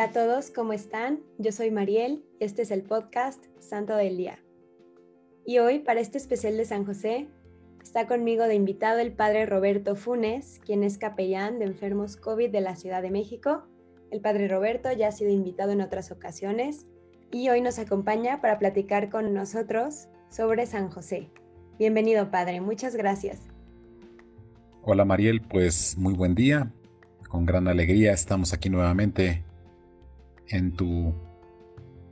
Hola a todos, ¿cómo están? Yo soy Mariel, este es el podcast Santo del Día. Y hoy, para este especial de San José, está conmigo de invitado el padre Roberto Funes, quien es capellán de enfermos COVID de la Ciudad de México. El padre Roberto ya ha sido invitado en otras ocasiones y hoy nos acompaña para platicar con nosotros sobre San José. Bienvenido, padre, muchas gracias. Hola Mariel, pues muy buen día. Con gran alegría estamos aquí nuevamente en tu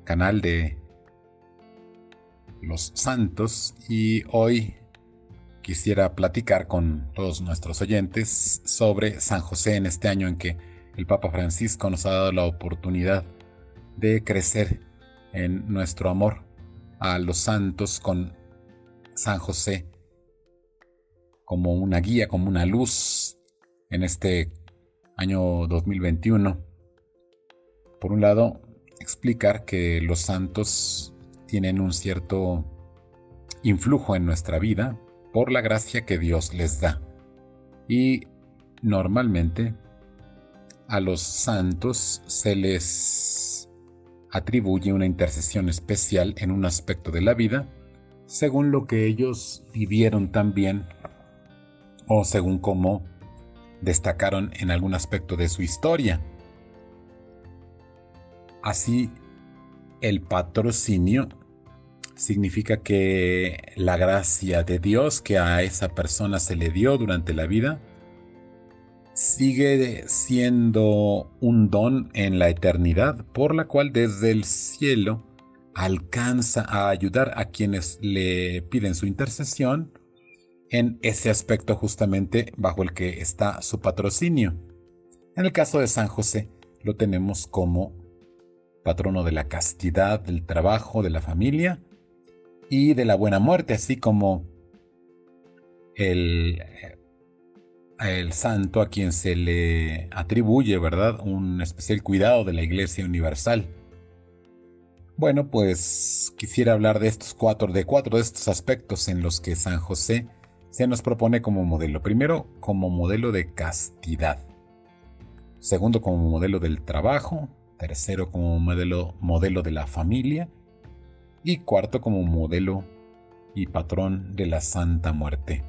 canal de los santos. Y hoy quisiera platicar con todos nuestros oyentes sobre San José en este año en que el Papa Francisco nos ha dado la oportunidad de crecer en nuestro amor a los santos con San José como una guía, como una luz en este año 2021 por un lado, explicar que los santos tienen un cierto influjo en nuestra vida por la gracia que Dios les da. Y normalmente a los santos se les atribuye una intercesión especial en un aspecto de la vida, según lo que ellos vivieron también o según cómo destacaron en algún aspecto de su historia. Así, el patrocinio significa que la gracia de Dios que a esa persona se le dio durante la vida sigue siendo un don en la eternidad por la cual desde el cielo alcanza a ayudar a quienes le piden su intercesión en ese aspecto justamente bajo el que está su patrocinio. En el caso de San José lo tenemos como patrono de la castidad, del trabajo, de la familia y de la buena muerte, así como el, el santo a quien se le atribuye, ¿verdad?, un especial cuidado de la Iglesia Universal. Bueno, pues quisiera hablar de estos cuatro, de cuatro de estos aspectos en los que San José se nos propone como modelo. Primero, como modelo de castidad. Segundo, como modelo del trabajo tercero como modelo, modelo de la familia y cuarto como modelo y patrón de la Santa Muerte.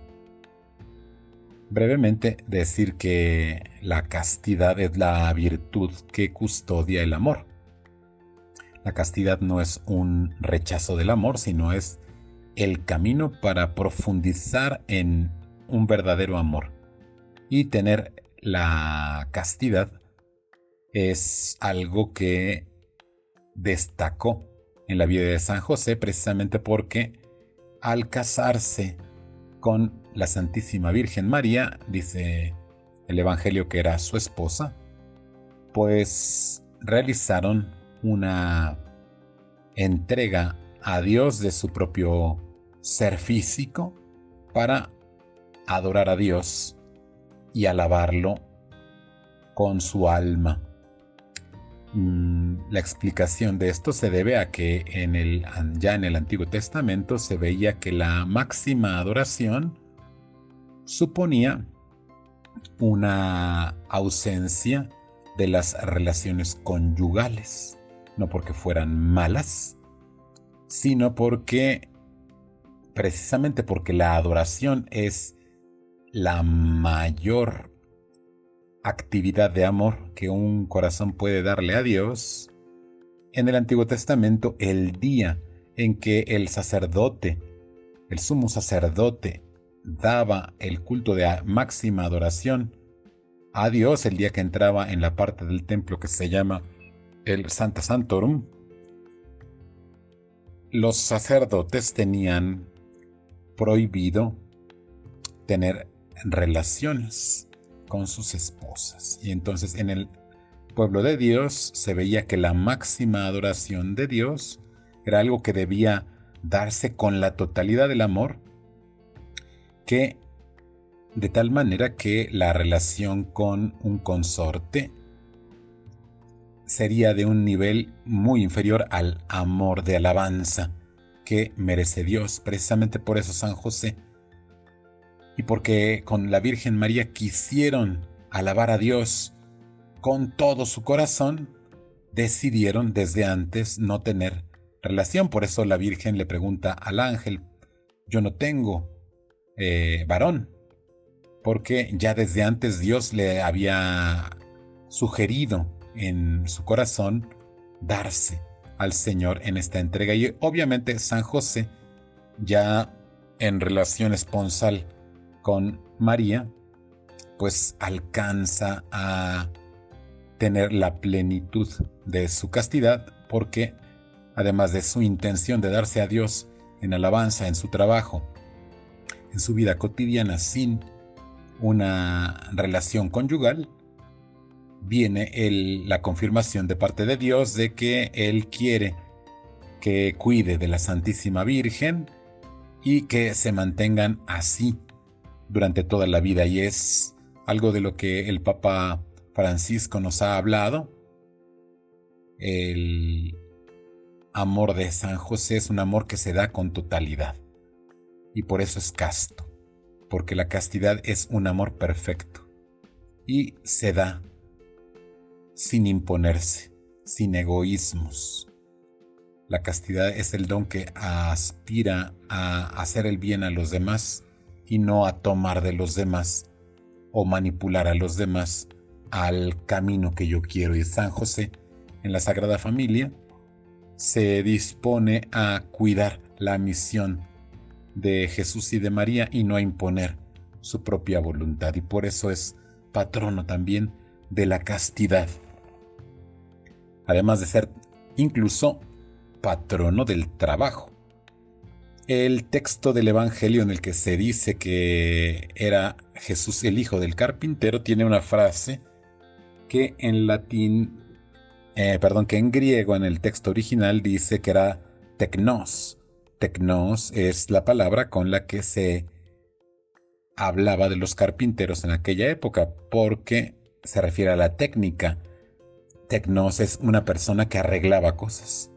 Brevemente decir que la castidad es la virtud que custodia el amor. La castidad no es un rechazo del amor, sino es el camino para profundizar en un verdadero amor. Y tener la castidad es algo que destacó en la vida de San José precisamente porque al casarse con la Santísima Virgen María, dice el Evangelio que era su esposa, pues realizaron una entrega a Dios de su propio ser físico para adorar a Dios y alabarlo con su alma. Mm, la explicación de esto se debe a que en el, ya en el Antiguo Testamento se veía que la máxima adoración suponía una ausencia de las relaciones conyugales, no porque fueran malas, sino porque precisamente porque la adoración es la mayor actividad de amor que un corazón puede darle a Dios, en el Antiguo Testamento el día en que el sacerdote, el sumo sacerdote, daba el culto de máxima adoración a Dios, el día que entraba en la parte del templo que se llama el Santa Santorum, los sacerdotes tenían prohibido tener relaciones con sus esposas. Y entonces en el pueblo de Dios se veía que la máxima adoración de Dios era algo que debía darse con la totalidad del amor, que de tal manera que la relación con un consorte sería de un nivel muy inferior al amor de alabanza que merece Dios. Precisamente por eso San José y porque con la Virgen María quisieron alabar a Dios con todo su corazón, decidieron desde antes no tener relación. Por eso la Virgen le pregunta al ángel, yo no tengo eh, varón, porque ya desde antes Dios le había sugerido en su corazón darse al Señor en esta entrega. Y obviamente San José, ya en relación esponsal con María, pues alcanza a tener la plenitud de su castidad porque además de su intención de darse a Dios en alabanza en su trabajo, en su vida cotidiana sin una relación conyugal, viene la confirmación de parte de Dios de que Él quiere que cuide de la Santísima Virgen y que se mantengan así durante toda la vida. Y es algo de lo que el Papa Francisco nos ha hablado. El amor de San José es un amor que se da con totalidad. Y por eso es casto, porque la castidad es un amor perfecto. Y se da sin imponerse, sin egoísmos. La castidad es el don que aspira a hacer el bien a los demás y no a tomar de los demás o manipular a los demás al camino que yo quiero. Y San José, en la Sagrada Familia, se dispone a cuidar la misión de Jesús y de María y no a imponer su propia voluntad. Y por eso es patrono también de la castidad. Además de ser incluso patrono del trabajo. El texto del Evangelio en el que se dice que era Jesús el hijo del carpintero tiene una frase que en latín eh, perdón, que en griego en el texto original dice que era tecnos. Tecnos es la palabra con la que se hablaba de los carpinteros en aquella época, porque se refiere a la técnica. Tecnos es una persona que arreglaba cosas.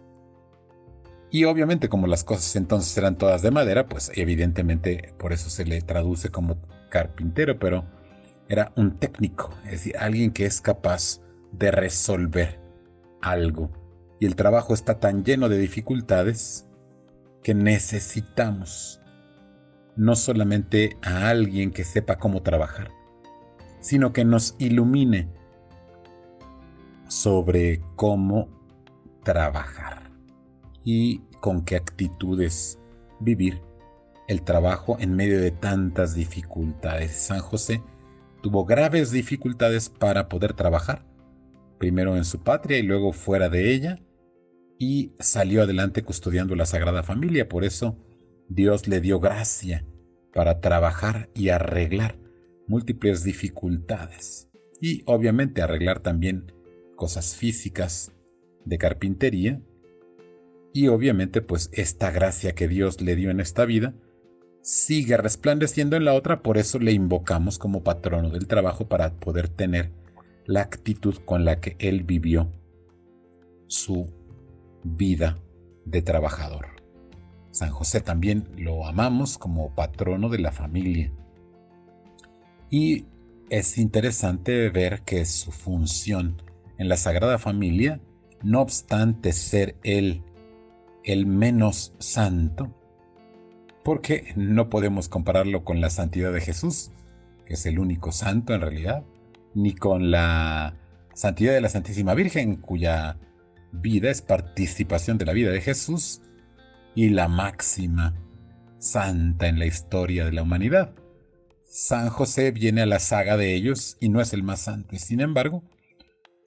Y obviamente como las cosas entonces eran todas de madera, pues evidentemente por eso se le traduce como carpintero, pero era un técnico, es decir, alguien que es capaz de resolver algo. Y el trabajo está tan lleno de dificultades que necesitamos no solamente a alguien que sepa cómo trabajar, sino que nos ilumine sobre cómo trabajar y con qué actitudes vivir el trabajo en medio de tantas dificultades. San José tuvo graves dificultades para poder trabajar primero en su patria y luego fuera de ella, y salió adelante custodiando la Sagrada Familia. Por eso Dios le dio gracia para trabajar y arreglar múltiples dificultades. Y obviamente arreglar también cosas físicas de carpintería. Y obviamente pues esta gracia que Dios le dio en esta vida sigue resplandeciendo en la otra, por eso le invocamos como patrono del trabajo para poder tener la actitud con la que él vivió su vida de trabajador. San José también lo amamos como patrono de la familia. Y es interesante ver que su función en la Sagrada Familia, no obstante ser él el menos santo, porque no podemos compararlo con la santidad de Jesús, que es el único santo en realidad, ni con la santidad de la Santísima Virgen, cuya vida es participación de la vida de Jesús y la máxima santa en la historia de la humanidad. San José viene a la saga de ellos y no es el más santo, y sin embargo,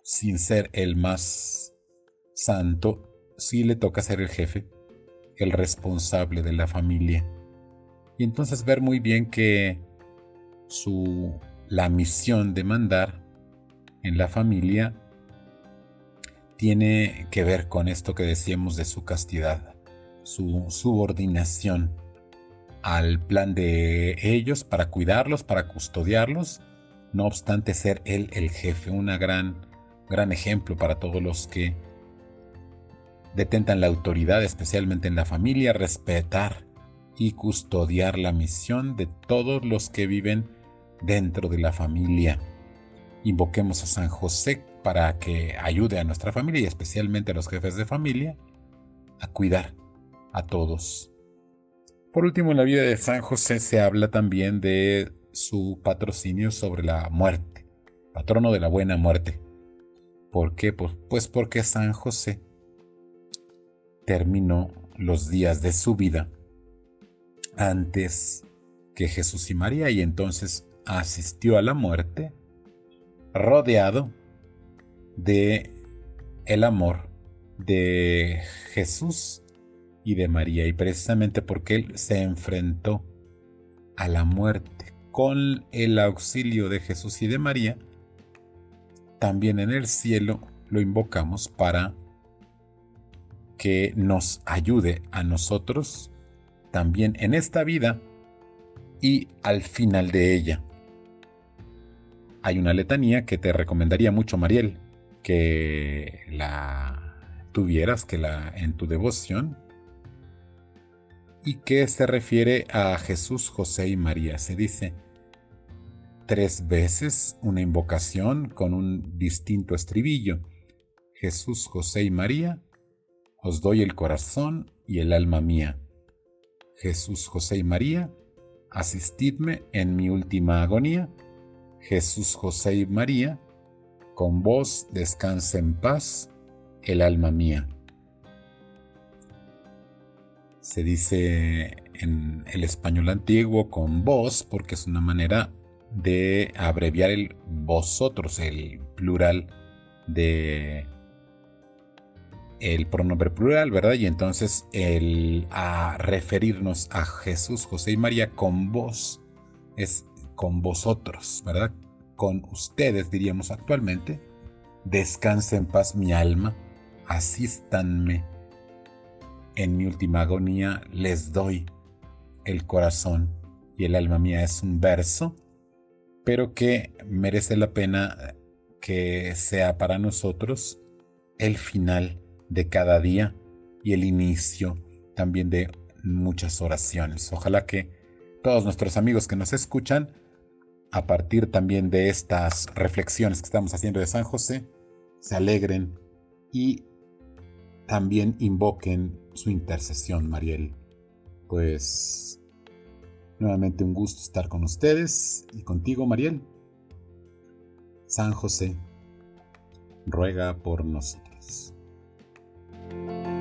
sin ser el más santo, sí le toca ser el jefe, el responsable de la familia. Y entonces ver muy bien que su la misión de mandar en la familia tiene que ver con esto que decíamos de su castidad, su subordinación al plan de ellos para cuidarlos, para custodiarlos, no obstante ser él el jefe, una gran gran ejemplo para todos los que detentan la autoridad, especialmente en la familia, respetar y custodiar la misión de todos los que viven dentro de la familia. Invoquemos a San José para que ayude a nuestra familia y especialmente a los jefes de familia a cuidar a todos. Por último, en la vida de San José se habla también de su patrocinio sobre la muerte, patrono de la buena muerte. ¿Por qué? Pues, porque San José terminó los días de su vida antes que Jesús y María y entonces asistió a la muerte rodeado de el amor de Jesús y de María y precisamente porque él se enfrentó a la muerte con el auxilio de Jesús y de María también en el cielo lo invocamos para que nos ayude a nosotros también en esta vida y al final de ella. Hay una letanía que te recomendaría mucho, Mariel, que la tuvieras, que la en tu devoción, y que se refiere a Jesús, José y María. Se dice tres veces una invocación con un distinto estribillo. Jesús, José y María, os doy el corazón y el alma mía. Jesús, José y María, asistidme en mi última agonía. Jesús, José y María, con vos descanse en paz el alma mía. Se dice en el español antiguo con vos porque es una manera de abreviar el vosotros, el plural de el pronombre plural, ¿verdad? Y entonces el a referirnos a Jesús, José y María con vos es con vosotros, ¿verdad? Con ustedes, diríamos actualmente. Descanse en paz mi alma, asístanme. En mi última agonía les doy el corazón y el alma mía es un verso, pero que merece la pena que sea para nosotros el final de cada día y el inicio también de muchas oraciones. Ojalá que todos nuestros amigos que nos escuchan, a partir también de estas reflexiones que estamos haciendo de San José, se alegren y también invoquen su intercesión, Mariel. Pues nuevamente un gusto estar con ustedes y contigo, Mariel. San José, ruega por nosotros. Bye.